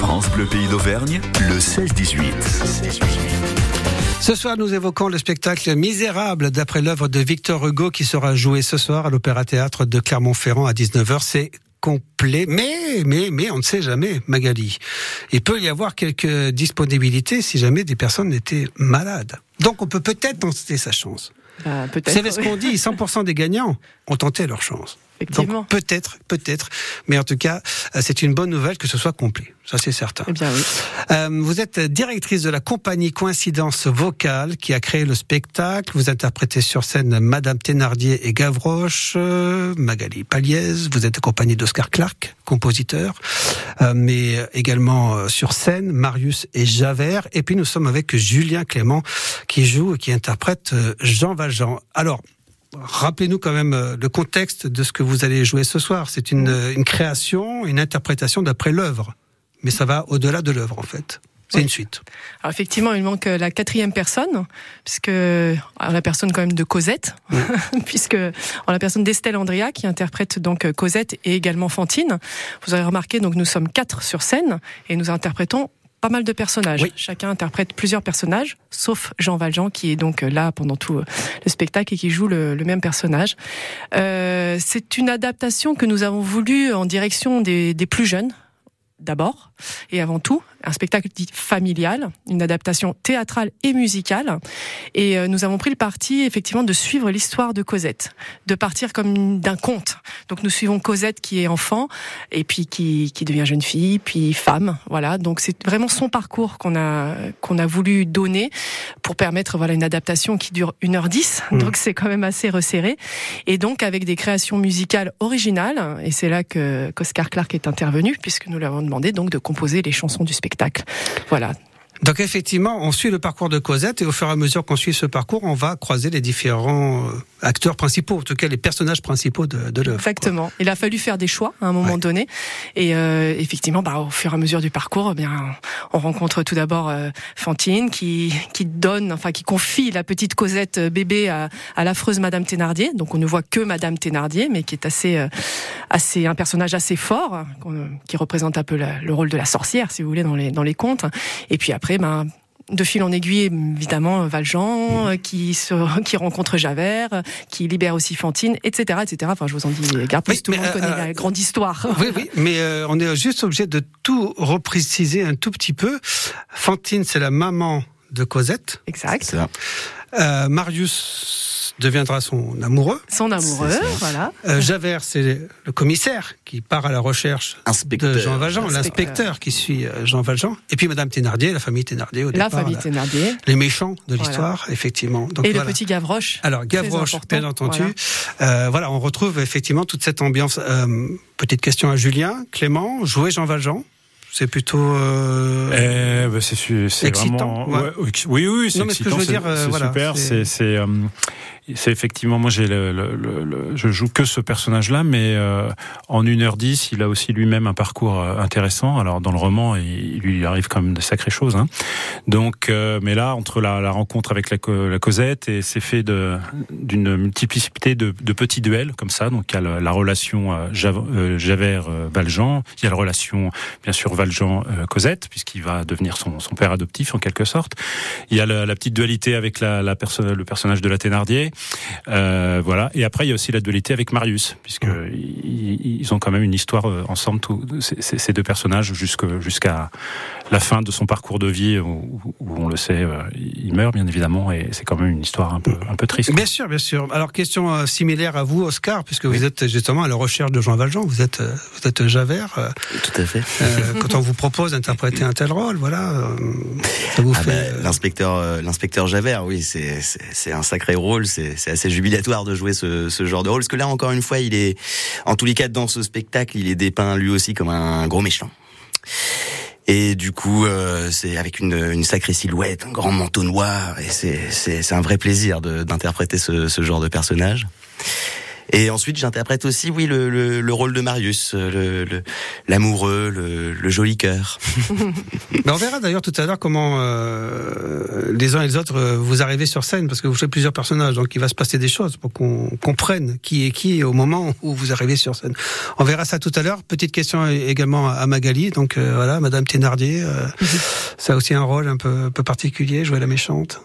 France Bleu Pays d'Auvergne, le 16-18. Ce soir, nous évoquons le spectacle Misérable d'après l'œuvre de Victor Hugo qui sera joué ce soir à l'Opéra Théâtre de Clermont-Ferrand à 19h. C'est complet, mais, mais, mais on ne sait jamais, Magali. Il peut y avoir quelques disponibilités si jamais des personnes étaient malades. Donc on peut peut-être tenter sa chance. Bah, peut-être. savez ce qu'on dit 100% des gagnants ont tenté leur chance. Effectivement. Donc peut-être, peut-être, mais en tout cas, euh, c'est une bonne nouvelle que ce soit complet. Ça, c'est certain. Eh bien oui. Euh, vous êtes directrice de la compagnie Coïncidence Vocale qui a créé le spectacle. Vous interprétez sur scène Madame Thénardier et Gavroche, euh, Magali Paliez. Vous êtes accompagnée d'Oscar Clark, compositeur, euh, mais également euh, sur scène Marius et Javert. Et puis nous sommes avec Julien Clément qui joue et qui interprète euh, Jean Valjean. Alors, Rappelez-nous quand même euh, le contexte de ce que vous allez jouer ce soir. C'est une, euh, une création, une interprétation d'après l'œuvre. Mais ça va au-delà de l'œuvre, en fait. C'est Oui. une suite. Alors effectivement, il manque euh, la quatrième personne, puisque alors, la personne quand même de Cosette, puisque alors, la personne d'Estelle Andrea qui interprète donc Cosette et également Fantine. Vous avez remarqué, donc nous sommes quatre sur scène et nous interprétons pas mal de personnages. Oui. Chacun interprète plusieurs personnages, sauf Jean Valjean qui est donc euh, là pendant tout euh, le spectacle et qui joue le, le même personnage. Euh, C'est une adaptation que nous avons voulu en direction des, des plus jeunes d'abord et avant tout un spectacle dit familial, une adaptation théâtrale et musicale. Et euh, nous avons pris le parti effectivement de suivre l'histoire de Cosette, de partir comme d'un conte. Donc nous suivons Cosette qui est enfant et puis qui, qui devient jeune fille, puis femme. Voilà. Donc c'est vraiment son parcours qu'on a qu'on a voulu donner pour permettre voilà une adaptation qui dure 1h10. Mmh. Donc c'est quand même assez resserré. Et donc avec des créations musicales originales. Et c'est là que qu'Oscar Clark est intervenu puisque nous lui avons demandé donc de composer les chansons du spectacle. Voilà. Donc effectivement, on suit le parcours de Cosette et au fur et à mesure qu'on suit ce parcours, on va croiser les différents euh, acteurs principaux, en tout cas les personnages principaux de, de l'œuvre. Exactement. Il a fallu faire des choix à un moment Ouais. donné. Et euh, effectivement, bah, au fur et à mesure du parcours, eh bien, on rencontre tout d'abord euh, Fantine qui, qui donne, enfin, qui confie la petite Cosette euh, bébé à, à l'affreuse Madame Thénardier. Donc on ne voit que Madame Thénardier, mais qui est assez, euh, assez un personnage assez fort, qu'on- qui représente un peu la- le rôle de la sorcière, si vous voulez, dans les, dans les contes. Et puis après, ben, de fil en aiguille, évidemment, Valjean, euh, qui, se, qui rencontre Javert, euh, qui libère aussi Fantine, etc., etc. Enfin, je vous en dis, gare plus, Oui, tout le monde euh, connaît euh, la grande histoire. Oui, oui, mais euh, on est juste obligé de tout repréciser un tout petit peu. Fantine, c'est la maman de Cosette. Exact. Euh, Marius deviendra son amoureux. Son amoureux, voilà. Euh, Javert, c'est le commissaire qui part à la recherche Inspecteur. de Jean Valjean, Inspecteur. l'inspecteur qui suit euh, Jean Valjean. Et puis Madame Thénardier, la famille Thénardier au La départ. famille là. Thénardier. Les méchants de Voilà. l'histoire, effectivement. Donc, Et voilà. le petit Gavroche. Alors Gavroche, bien entendu. Euh, voilà, on retrouve effectivement toute cette ambiance. Euh, petite question à Julien, Clément, jouer Jean Valjean, c'est plutôt. euh, Eh ben, c'est Excitant, vraiment ouais. ouais, oui, oui oui c'est ce excitant, c'est dire, euh, c'est voilà, super c'est- c'est euh, effectivement moi j'ai le, le, le- le- je joue que ce personnage là mais euh, en 1h10 il a aussi lui-même un parcours intéressant alors dans le roman il, il lui arrive quand même de sacrées choses hein. donc euh, mais là entre la, la rencontre avec la, co- la Cosette et c'est fait de d'une multiplicité de, de petits duels comme ça donc il y a la relation euh, Jav- Javert Valjean il y a la relation bien sûr Valjean euh, Cosette puisqu'il va devenir son, son père adoptif en quelque sorte il y a la, la petite dualité avec la, la perso- le personnage de la Thénardier euh, voilà et après il y a aussi la dualité avec Marius puisque ils, ils ont quand même une histoire euh, ensemble tous ces, deux personnages jusque- jusqu'à la fin de son parcours de vie où, où on le sait euh, il meurt bien évidemment et c'est quand même une histoire un peu un peu triste Bien sûr, bien sûr. Alors question euh, similaire à vous, Oscar, puisque vous êtes justement à la recherche de Jean Valjean. Vous êtes, vous êtes Javert. euh, Tout à fait. euh, quand on vous propose d'interpréter un tel rôle, voilà, euh, ça vous Ah fait. bah, euh, l'inspecteur, euh, l'inspecteur Javert, oui, c'est c'est c'est un sacré rôle. C'est c'est assez jubilatoire de jouer ce, ce genre de rôle, parce que là, encore une fois, il est, en tous les cas, dans ce spectacle, il est dépeint lui aussi comme un gros méchant. Et du coup, euh, c'est avec une, une sacrée silhouette, un grand manteau noir, et c'est c'est c'est un vrai plaisir de- d'interpréter ce, ce genre de personnage. Et ensuite, j'interprète aussi, oui, le, le, le, rôle de Marius, le l'amoureux, le, le, joli cœur. Mais on verra d'ailleurs tout à l'heure comment euh, les uns et les autres euh, vous arrivez sur scène, parce que vous faites plusieurs personnages, donc il va se passer des choses pour qu'on comprenne qui est qui au moment où vous arrivez sur scène. On verra ça tout à l'heure. Petite question également à Magali, donc euh, voilà, Madame Thénardier, euh, mhm. ça a aussi un rôle un peu, un peu particulier, jouer la méchante.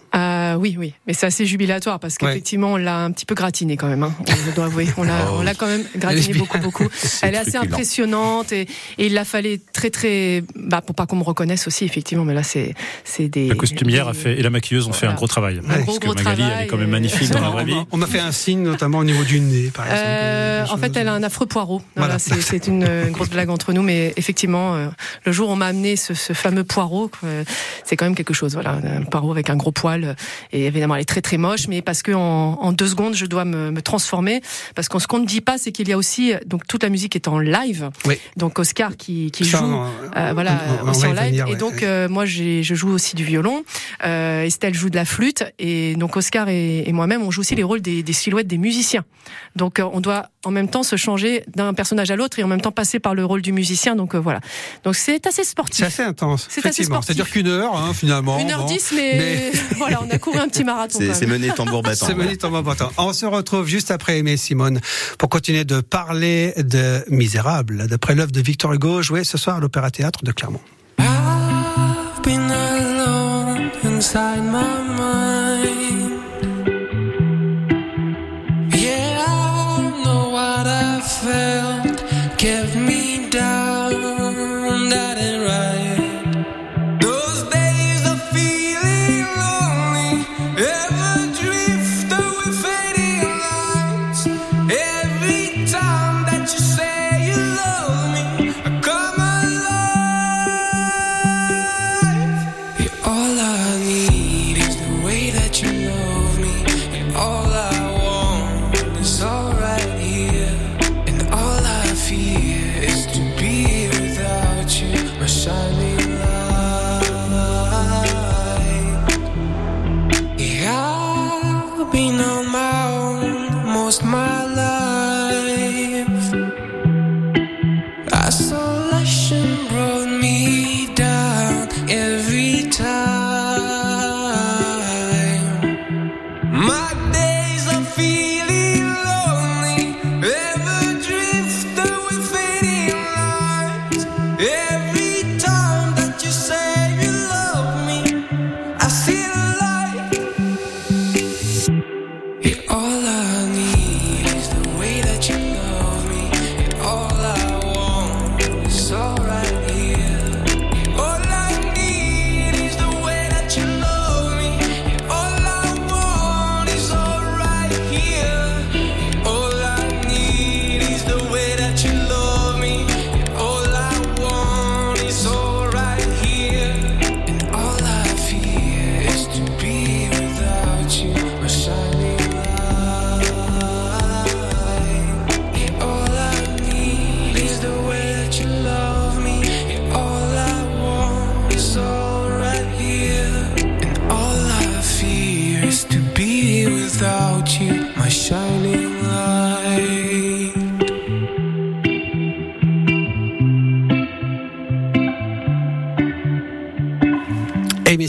Euh, oui, oui, mais c'est assez jubilatoire parce qu'effectivement on l'a un petit peu gratiné quand même. Hein, on doit avouer, on l'a, oh. on l'a quand même gratiné beaucoup, beaucoup. Elle est assez impressionnante et, et, il la fallait très, très, bah, pour pas qu'on me reconnaisse aussi effectivement. Mais là, c'est, c'est des. La costumière a fait et la maquilleuse ont fait un gros travail. Un gros, parce que Magali, elle est quand même magnifique dans la vraie vie. On m'a fait un signe notamment au niveau du nez, par exemple. Euh, en fait, elle a un affreux poireau. Voilà. c'est, une, grosse blague entre nous, mais effectivement, euh, le jour où on m'a amené ce, ce fameux poireau, c'est quand même quelque chose. Voilà, un poireau avec un gros poil et évidemment, elle est très très moche, mais parce que en, en deux secondes, je dois me, me transformer. Parce qu'on ce qu'on ne dit pas, c'est qu'il y a aussi donc toute la musique est en live. Oui. Donc Oscar qui, qui joue, euh, voilà, aussi en live. et donc euh, moi, je joue aussi du violon. Euh, Estelle joue de la flûte, et donc Oscar et, et moi-même, on joue aussi les rôles des, des silhouettes des musiciens. Donc on doit en même temps se changer d'un personnage à l'autre et en même temps passer par le rôle du musicien. Donc voilà. Donc c'est assez sportif. C'est assez intense. C'est assez sportif. C'est-à-dire qu'une heure, hein, finalement. Une heure dix, mais, voilà, on a couru un petit marathon. C'est mené tambour battant. C'est mené tambour battant. On se retrouve juste après Aimé Simone pour continuer de parler de Misérable, d'après l'œuvre de Victor Hugo, jouée ce soir à l'Opéra Théâtre de Clermont.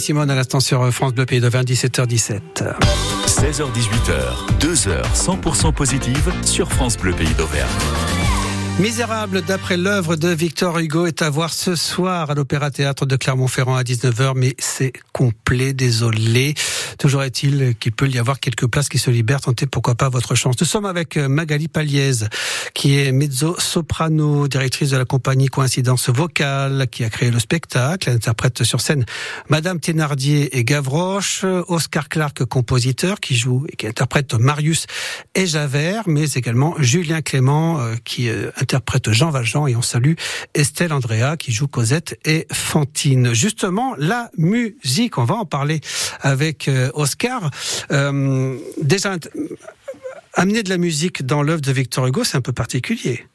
Simone à l'instant sur France Bleu Pays de 17h17. 16h18h, 2h 100% positive sur France Bleu Pays d'Auvergne. Misérable, d'après l'œuvre de Victor Hugo, est à voir ce soir à l'Opéra Théâtre de Clermont-Ferrand à 19h, mais c'est complet, désolé. Toujours est-il qu'il peut y avoir quelques places qui se libèrent. Tentez pourquoi pas votre chance. Nous sommes avec euh, Magali Paliez, qui est mezzo-soprano, directrice de la compagnie Coïncidence Vocale, qui a créé le spectacle. Elle interprète sur scène Madame Thénardier et Gavroche, Oscar Clark, compositeur, qui joue et qui interprète Marius et Javert, mais également Julien Clément, euh, qui euh, interprète Jean Valjean et on salue Estelle Andrea qui joue Cosette et Fantine. Justement, la musique, on va en parler avec Oscar. Euh, déjà, amener de la musique dans l'œuvre de Victor Hugo, c'est un peu particulier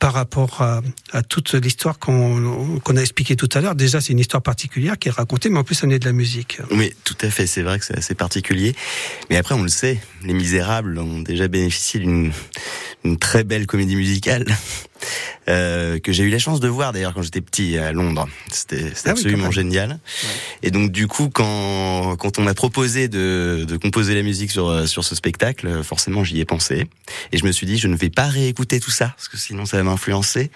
par rapport à, toute l'histoire qu'on a expliquée tout à l'heure. Déjà, c'est une histoire particulière qui est racontée, mais en plus, on est de la musique. Oui, tout à fait. C'est vrai que c'est assez particulier. Mais après, on le sait, Les Misérables ont déjà bénéficié d'une une très belle comédie musicale euh, que j'ai eu la chance de voir d'ailleurs quand j'étais petit à Londres. C'était Ah absolument génial. Et donc du coup, quand quand on m'a proposé de, de composer la musique sur euh, sur ce spectacle, forcément j'y ai pensé et je me suis dit je ne vais pas réécouter tout ça parce que sinon ça va m'influencer.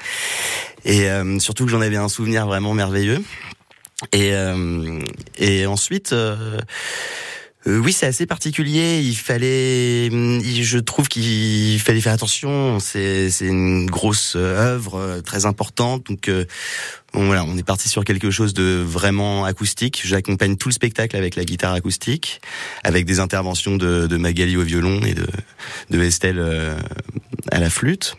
Et euh, surtout que j'en avais un souvenir vraiment merveilleux. Et euh, et ensuite. Euh, oui, c'est assez particulier. Il fallait, hum, je trouve qu'il fallait faire attention. C'est, une grosse euh, œuvre euh, très importante. Donc, bon, voilà, on est parti sur quelque chose de vraiment acoustique. J'accompagne tout le spectacle avec la guitare acoustique, avec des interventions de, Magali au violon et de, Estelle à la flûte.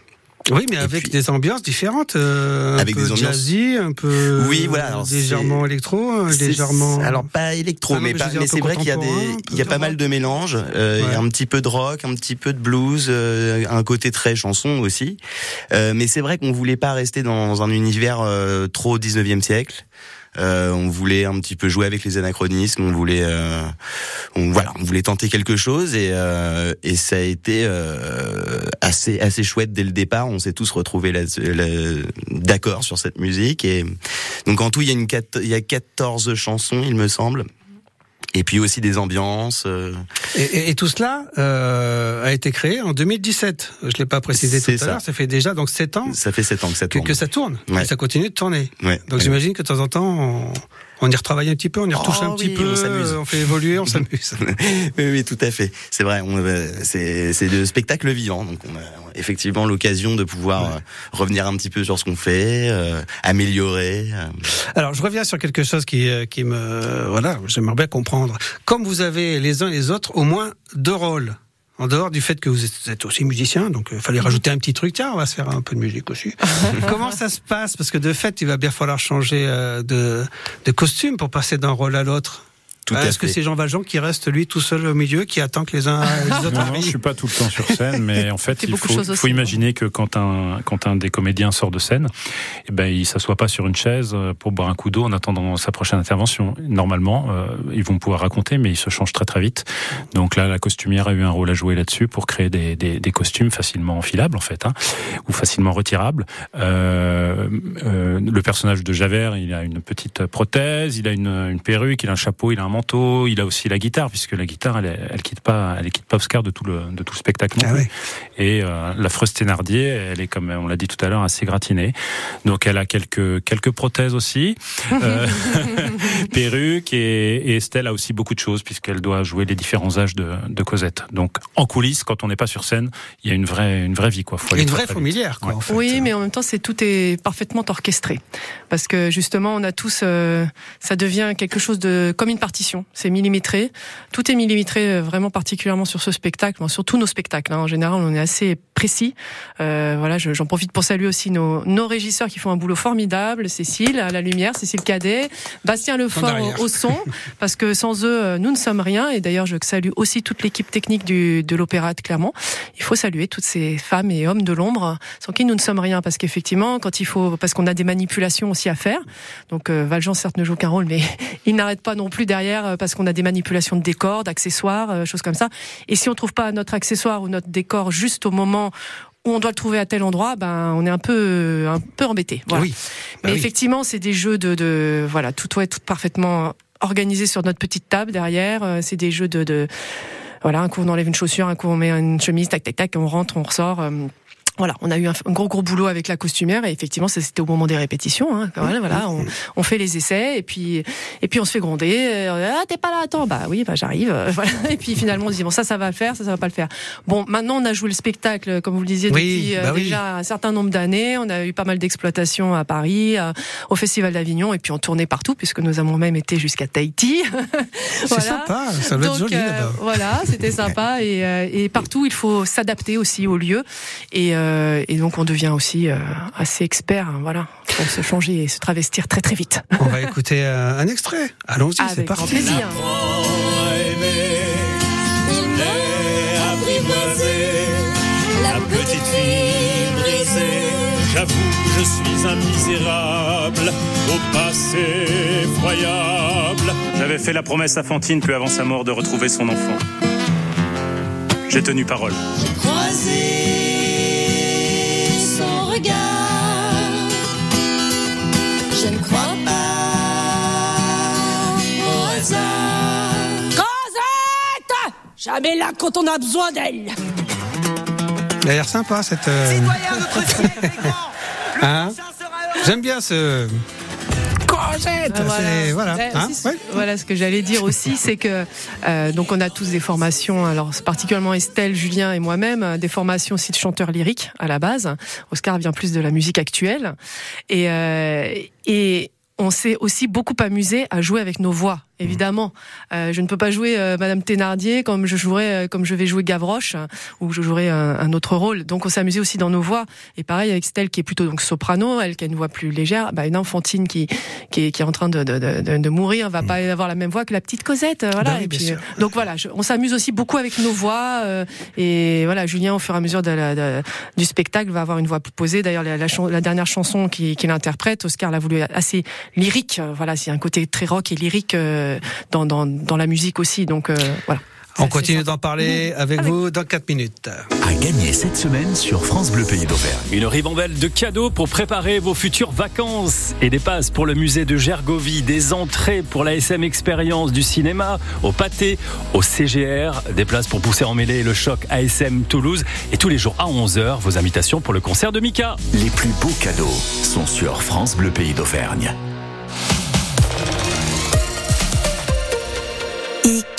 Oui, mais avec puis- des ambiances différentes, euh, un Avec peu des ambiances- jazzy, un peu Oui, voilà, alors légèrement électro, légèrement. Alors pas électro, Ah mais, mais mais un c'est vrai qu'il y a des, il y a pas mal de mélanges. Euh, Il y a un petit peu de rock, un petit peu de blues, euh, un côté très chanson aussi. Euh, mais c'est vrai qu'on voulait pas rester dans un univers euh, trop 19e siècle. Euh, on voulait un petit peu jouer avec les anachronismes. On voulait, euh, on, voilà, on voulait tenter quelque chose et, euh, et ça a été euh, assez assez chouette dès le départ. On s'est tous retrouvés d'accord sur cette musique et donc en tout il y a une il y a 14 chansons il me semble. Et puis aussi des ambiances. euh, Et, et- et tout cela euh, a été créé en 2017. Je l'ai pas précisé tout à l'heure. Ça fait déjà donc sept ans ça fait 7 ans que ça que, tourne. que ça tourne. Ouais. Et ça continue de tourner. Ouais. Donc Ouais. j'imagine que de temps en temps, on, on y retravaille un petit peu, on y retouche Oh un petit oui, peu, on s'amuse. on fait évoluer, on s'amuse. oui, oui, tout à fait. C'est vrai. on, euh, C'est c'est le spectacle vivant. Donc on a effectivement l'occasion de pouvoir Ouais. euh, revenir un petit peu sur ce qu'on fait, euh, améliorer. euh. Alors, je reviens sur quelque chose qui, qui me, voilà, j'aimerais bien comprendre. Comme vous avez les uns et les autres au moins deux rôles, en dehors du fait que vous êtes, aussi musicien, donc il fallait rajouter un petit truc. Tiens, on va se faire un peu de musique aussi. Comment ça se passe? Parce que de fait, il va bien falloir changer euh, de, de costume pour passer d'un rôle à l'autre. Tout Est-ce que c'est Jean Valjean qui reste lui tout seul au milieu, qui attend que les uns les autres Non, non, je suis pas tout le temps sur scène, mais en fait, il faut, choses faut aussi, imaginer que quand un, quand un des comédiens sort de scène, eh ben, il s'assoit pas sur une chaise euh, pour boire un coup d'eau en attendant sa prochaine intervention. Normalement, euh, ils vont pouvoir raconter, mais ils se changent très très vite. Donc là, la costumière a eu un rôle à jouer là-dessus pour créer des, des, des costumes facilement enfilables, en fait, hein, ou facilement retirables. Euh, euh, le personnage de Javert, il a une petite prothèse, il a une, une perruque, il a un chapeau, il a un manteau, il a aussi la guitare, puisque la guitare, elle, elle quitte pas, elle quitte pas Oscar de tout le, de tout le spectacle. non Ah. Et euh, la Freuse Thénardier, elle est comme on l'a dit tout à l'heure, assez gratinée. Donc elle a quelques quelques prothèses aussi, euh, perruque et, et Estelle a aussi beaucoup de choses puisqu'elle doit jouer les différents âges de, de Cosette. Donc en coulisses, quand on n'est pas sur scène, il y a une vraie une vraie vie quoi. Faut Une vraie fourmilière, quoi, Ouais. en fait. Oui, mais en même temps, c'est tout est parfaitement orchestré, parce que justement, on a tous, euh, ça devient quelque chose de comme une partition. C'est millimétré, tout est millimétré euh, vraiment particulièrement sur ce spectacle, sur tous nos spectacles. hein. En général, on est assez précis. Euh, voilà, je- j'en profite pour saluer aussi nos, nos régisseurs qui font un boulot formidable. Cécile à la lumière, Cécile Cadet, Bastien Lefort au, au son, parce que sans eux, euh, nous ne sommes rien. Et d'ailleurs, je salue aussi toute l'équipe technique du, de l'Opéra de Clermont. Il faut saluer toutes ces femmes et hommes de l'ombre sans qui nous ne sommes rien, parce qu'effectivement, quand il faut, parce qu'on a des manipulations aussi à faire. Donc euh, Valjean certes ne joue qu'un rôle, mais il n'arrête pas non plus derrière euh, parce qu'on a des manipulations de décors, d'accessoires, euh, choses comme ça. Et si on trouve pas notre accessoire ou notre décor juste au moment où on doit le trouver à tel endroit, ben on est un peu un peu embêté. Voilà. Oui. Mais Bah oui. effectivement, c'est des jeux de, de voilà, tout doit être parfaitement organisé sur notre petite table derrière. Euh, C'est des jeux de, de voilà, un coup on enlève une chaussure, un coup on met une chemise, tac tac tac, on rentre, on ressort. Voilà, on a eu un, gros gros boulot avec la costumière et effectivement ça c'était au moment des répétitions. Hein, voilà, voilà, on, on fait les essais et puis et puis on se fait gronder. euh, ah t'es pas là, attends, bah oui, bah j'arrive. euh, voilà. Et puis finalement on se dit bon ça ça va le faire, ça ça va pas le faire. Bon maintenant on a joué le spectacle comme vous le disiez Oui, depuis euh, bah oui. déjà un certain nombre d'années. On a eu pas mal d'exploitations à Paris, au Festival d'Avignon et puis on tournait partout puisque nous avons même été jusqu'à Tahiti. C'est Voilà. sympa, ça doit être Donc, joli là-bas. voilà, c'était sympa et, euh, et partout il faut s'adapter aussi au lieu et, euh, et donc on devient aussi euh, assez expert, hein, voilà, pour se changer et se travestir très très vite. On va écouter un, un extrait. Allons-y, c'est Avec parti. plaisir. apprivoisé, la petite fille brisée, J'avoue, je suis un misérable, au passé effroyable. J'avais fait la promesse à Fantine peu avant sa mort de retrouver son enfant. J'ai tenu parole. Croisé Jamais là quand on a besoin d'elle Elle a l'air sympa cette. euh, hein J'aime bien ce. Cosette Ah, c'est- Voilà. Ouais, hein, ouais. voilà ce que j'allais dire aussi, c'est que euh, donc on a tous des formations, alors particulièrement Estelle, Julien et moi-même, euh, des formations aussi de chanteurs lyriques à la base. Oscar vient plus de la musique actuelle et euh, et on s'est aussi beaucoup amusé à jouer avec nos voix. Évidemment, Euh, je ne peux pas jouer euh, Madame Thénardier comme je jouerais, euh, comme je vais jouer Gavroche euh, ou je jouerai un, un autre rôle. Donc on s'est amusé aussi dans nos voix. Et pareil avec Estelle qui est plutôt donc soprano, elle qui a une voix plus légère. Bah une enfantine qui qui est, qui est en train de de, de, de mourir va pas avoir la même voix que la petite Cosette. euh, Voilà. Bah et puis, euh, donc voilà, je- on s'amuse aussi beaucoup avec nos voix. euh, et voilà, Julien au fur et à mesure de la- du spectacle va avoir une voix plus posée. D'ailleurs la, la, la dernière chanson qu'il qu'il interprète, Oscar l'a voulu assez lyrique. Voilà, c'est un côté très rock et lyrique euh, dans, dans dans la musique aussi. Donc euh, voilà. On continue d'en parler avec Avec- vous dans 4 minutes. À gagner cette semaine sur France Bleu Pays d'Auvergne. Une ribambelle de cadeaux pour préparer vos futures vacances et des passes pour le musée de Gergovie, des entrées pour la SM Expérience du cinéma, au pâté, au CGR, des places pour pousser en mêlée le choc ASM Toulouse et tous les jours à 11h vos invitations pour le concert de Mika. Les plus beaux cadeaux sont sur France Bleu Pays d'Auvergne.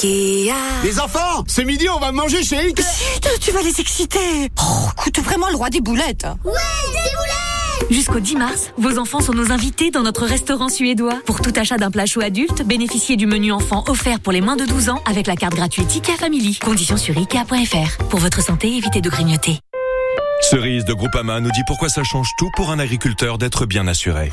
Ikea Les enfants, ce midi on va manger chez X. Chut, tu vas les exciter Oh, écoute vraiment le roi des boulettes Jusqu'au 10 mars, vos enfants sont nos invités dans notre restaurant suédois. Pour tout achat d'un plat chaud adulte, bénéficiez du menu enfant offert pour les moins de 12 ans avec la carte gratuite IKEA Family. Conditions sur IKEA.fr. Pour votre santé, évitez de grignoter. Cerise de Groupama nous dit pourquoi ça change tout pour un agriculteur d'être bien assuré.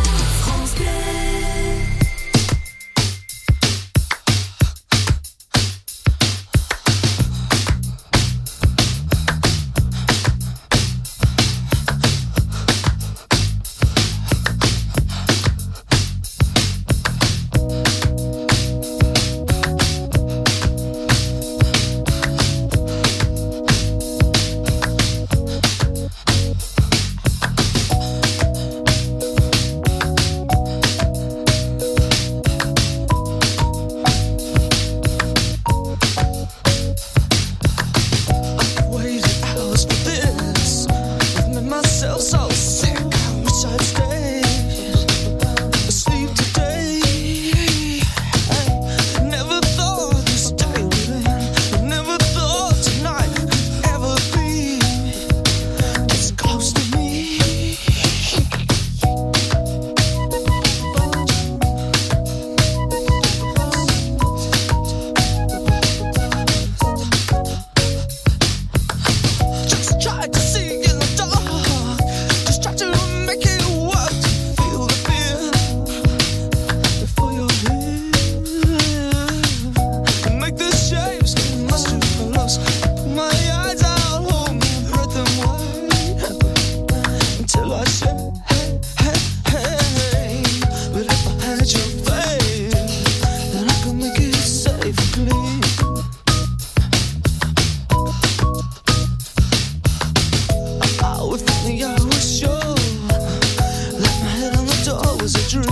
was a dream.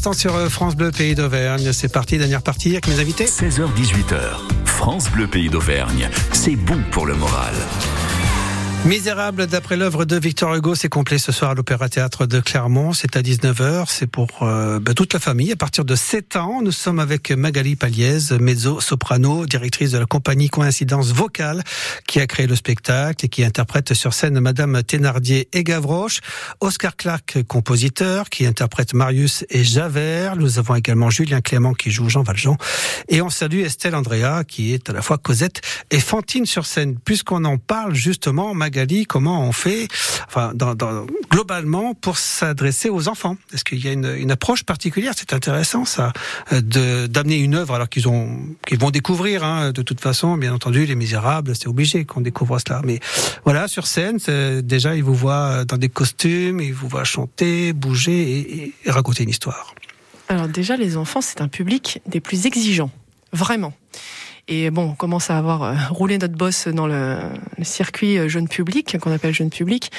L'instant sur euh, France Bleu Pays d'Auvergne. C'est parti, dernière partie avec mes invités. 16h-18h, France Bleu Pays d'Auvergne. C'est bon pour le moral. Misérable, d'après l'œuvre de Victor Hugo, c'est complet ce soir à l'Opéra Théâtre de Clermont. C'est à 19h. C'est pour euh, bah, toute la famille. À partir de 7 ans, nous sommes avec Magali Paliez, mezzo-soprano, directrice de la compagnie Coïncidence Vocale, qui a créé le spectacle et qui interprète sur scène Madame Thénardier et Gavroche. Oscar Clark, compositeur, qui interprète Marius et Javert. Nous avons également Julien Clément qui joue Jean Valjean. Et on salue Estelle Andrea, qui est à la fois Cosette et Fantine sur scène. Puisqu'on en parle justement, Magali, comment on fait, enfin, globalement, pour s'adresser aux enfants? Est-ce qu'il y a une, approche particulière? C'est intéressant, ça, d'amener une œuvre alors qu'ils ont, qu'ils vont découvrir. Hein, de toute façon, bien entendu, Les Misérables, c'est obligé qu'on découvre cela. Mais voilà, sur scène, déjà, ils vous voient dans des costumes, ils vous voient chanter, bouger et raconter une histoire. Alors déjà, les enfants, c'est un public des plus exigeants, vraiment. Et bon, on commence à avoir euh, roulé notre boss dans le, le circuit euh, jeune public, qu'on appelle jeune public.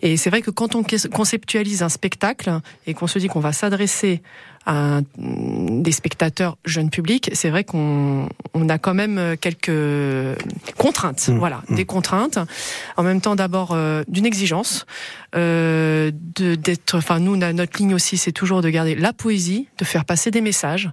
Et c'est vrai que quand on conceptualise un spectacle et qu'on se dit qu'on va s'adresser à des spectateurs jeunes publics, c'est vrai qu'on on a quand même quelques contraintes. Mmh. Voilà, mmh. des contraintes. En même temps, d'abord euh, d'une exigence, euh, d'être. Enfin, nous, notre ligne aussi, c'est toujours de garder la poésie, de faire passer des messages,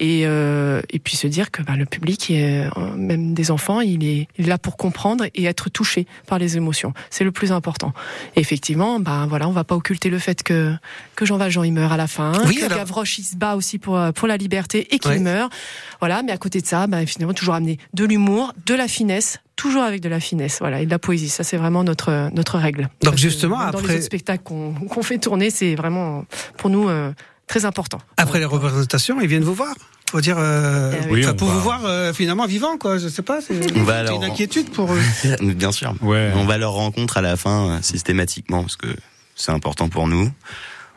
et euh, et puis se dire que bah, le public, est, même des enfants, il est, il est là pour comprendre et être touché par les émotions. C'est le plus important. Et effectivement, bah voilà, on va pas occulter le fait que que Jean Valjean il meurt à la fin, oui, que alors... Gavroche il se bat aussi pour pour la liberté et qu'il ouais. meurt. Voilà, mais à côté de ça, bah, finalement toujours amener de l'humour, de la finesse, toujours avec de la finesse, voilà, et de la poésie. Ça, c'est vraiment notre notre règle. Donc Parce justement, dans après les autres spectacles qu'on qu fait tourner, c'est vraiment pour nous euh, très important. Après les représentations, ils viennent vous voir. Faut dire, euh, oui, pour va... vous voir euh, finalement vivant, quoi. Je sais pas. C'est une inquiétude pour eux. Bien sûr. Ouais. On va leur rencontre à la fin euh, systématiquement parce que c'est important pour nous.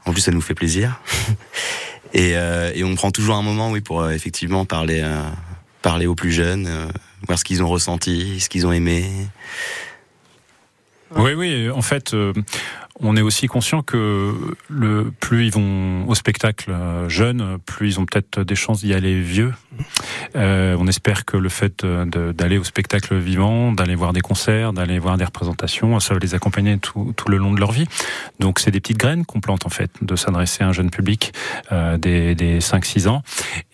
En plus, ça nous fait plaisir. et, euh, et, on prend toujours un moment, oui, pour euh, effectivement parler, euh, parler aux plus jeunes, voir ce qu'ils ont ressenti, ce qu'ils ont aimé. Oui, oui. En fait, euh, on est aussi conscient que le plus ils vont au spectacle euh, jeunes, plus ils ont peut-être des chances d'y aller vieux. Euh, on espère que le fait d'aller au spectacle vivant, d'aller voir des concerts, d'aller voir des représentations, ça va les accompagner tout, tout le long de leur vie. Donc c'est des petites graines qu'on plante en fait, de s'adresser à un jeune public euh, des, des 5-6 ans.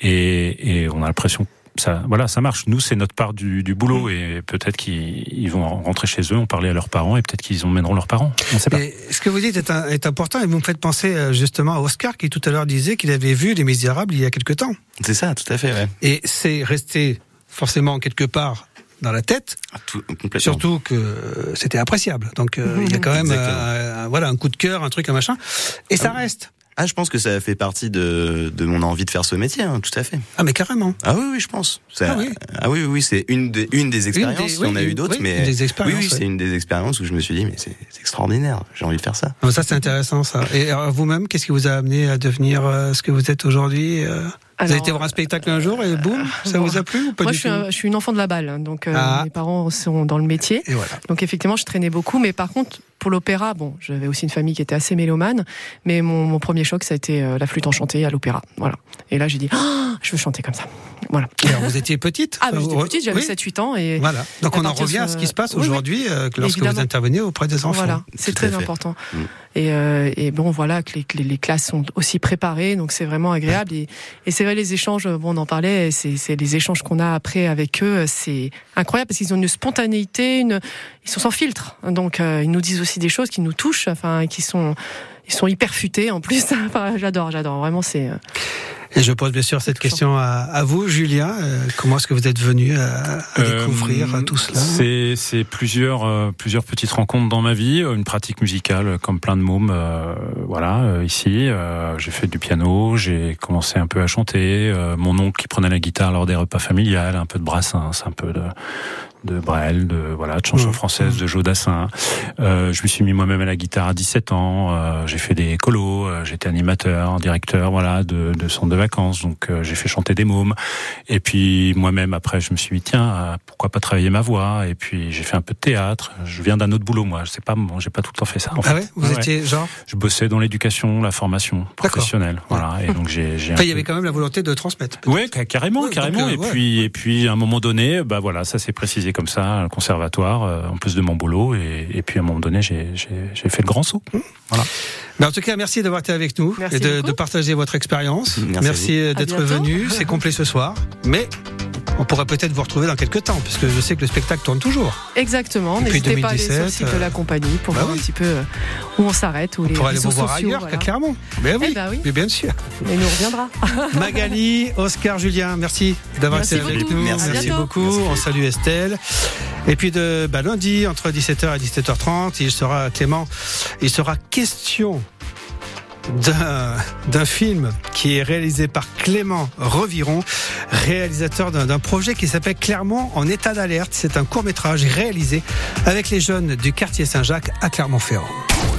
Et, et on a l'impression ça, voilà, ça marche. Nous, c'est notre part du, du boulot, et peut-être qu'ils vont rentrer chez eux, en parler à leurs parents, et peut-être qu'ils emmèneront leurs parents. On sait pas. Ce que vous dites est, un, est, important, et vous me faites penser euh, justement à Oscar, qui tout à l'heure disait qu'il avait vu Les Misérables il y a quelque temps. C'est ça, tout à fait. Ouais. Et c'est resté forcément quelque part dans la tête. Ah, tout, complètement. Surtout que c'était appréciable. Donc euh, il y a quand même euh, voilà un coup de cœur, un truc, un machin, et ah ça oui. reste. Ah, je pense que ça fait partie de, de mon envie de faire ce métier, hein, tout à fait. Ah, mais carrément. Ah oui, oui, je pense. Ça, ah oui, ah oui, oui, c'est une, des, une des expériences. Une des, on a oui, eu d'autres, oui, mais des expériences, oui, oui, c'est une des expériences où je me suis dit, mais c'est extraordinaire. J'ai envie de faire ça. Ah, ça, c'est intéressant, ça. Et vous-même, qu'est-ce qui vous a amené à devenir euh, ce que vous êtes aujourd'hui euh... Alors, vous avez été voir un spectacle un jour et boum, ça bon, vous a plu ou pas Moi, du je suis, tout? un, je suis une enfant de la balle, donc euh, ah. mes parents sont dans le métier. Et voilà. Donc effectivement, je traînais beaucoup, mais par contre, pour l'opéra, bon, j'avais aussi une famille qui était assez mélomane, mais mon, mon premier choc, ça a été euh, la flûte enchantée à l'opéra. Voilà. Et là, j'ai dit, oh, je veux chanter comme ça. Voilà. Et alors, vous étiez petite Ah, j'étais petite, j'avais oui. 7-8 ans. Et voilà. Donc on en revient à ce qui se passe aujourd'hui euh, lorsque Évidemment. vous intervenez auprès des enfants. Voilà, c'est très important. Mmh. Et, euh, et, bon, voilà, que les, les, classes sont aussi préparées, donc c'est vraiment agréable. Et, et c'est vrai, les échanges, bon, on en parlait, c'est les échanges qu'on a après avec eux, c'est incroyable parce qu'ils ont une spontanéité, une, ils sont sans filtre. Donc euh, ils nous disent aussi des choses qui nous touchent, enfin, qui sont, ils sont hyper futés en plus. enfin, j'adore, j'adore. Vraiment, c'est. euh, Et je pose bien sûr cette question à, à vous, Julien. Euh, comment est-ce que vous êtes venu à, à découvrir euh, tout cela C'est plusieurs, euh, plusieurs petites rencontres dans ma vie, une pratique musicale comme plein de mômes. Euh, voilà, ici, j'ai fait du piano, j'ai commencé un peu à chanter. mon oncle qui prenait la guitare lors des repas familiales, un peu de brassens, un peu de de Brel, de voilà, de chansons françaises, de Jodassin. Euh, je me suis mis moi-même à la guitare à 17 ans. Euh, j'ai fait des colos, euh, j'étais animateur, directeur, voilà, de, de centre de vacances. Donc euh, j'ai fait chanter des mômes. Et puis moi-même après, je me suis dit tiens, euh, pourquoi pas travailler ma voix? Et puis j'ai fait un peu de théâtre. Je viens d'un autre boulot, moi. Je sais pas, bon, j'ai pas tout le temps fait ça. En Ah fait. ouais? Vous étiez genre? Je bossais dans l'éducation, la formation professionnelle. Voilà. Et donc j'ai. Enfin, il y peu- avait quand même la volonté de transmettre. Ca- carrément, carrément. donc, euh, et puis, et puis, à un moment donné, bah voilà, ça s'est précisé comme ça, le conservatoire, euh, en plus de mon boulot. Et, et puis, à un moment donné, j'ai, fait le grand saut. Voilà. Mais en tout cas, merci d'avoir été avec nous Merci et de, partager votre expérience. Merci Merci, euh, d'être venu. C'est complet ce soir, mais on pourra peut-être vous retrouver dans quelques temps, puisque je sais que le spectacle tourne toujours. Exactement. Depuis N'hésitez pas à aller sur le 2017, site de la compagnie pour bah voir oui. un petit peu euh, où on s'arrête, où les On pourra aller vous voir sociaux, ailleurs voilà. Clermont. Mais oui, Eh ben oui. mais bien sûr. Il nous reviendra. Magali, Oscar, Julien, merci d'avoir été avec beaucoup. nous. Merci. Beaucoup. On salue Estelle. Et puis de bah, lundi entre 17h et 17h30, il sera Clément, il sera question d'un film qui est réalisé par Clément Reviron, réalisateur d'un projet qui s'appelle Clermont en état d'alerte. C'est un court métrage réalisé avec les jeunes du quartier Saint-Jacques à Clermont-Ferrand.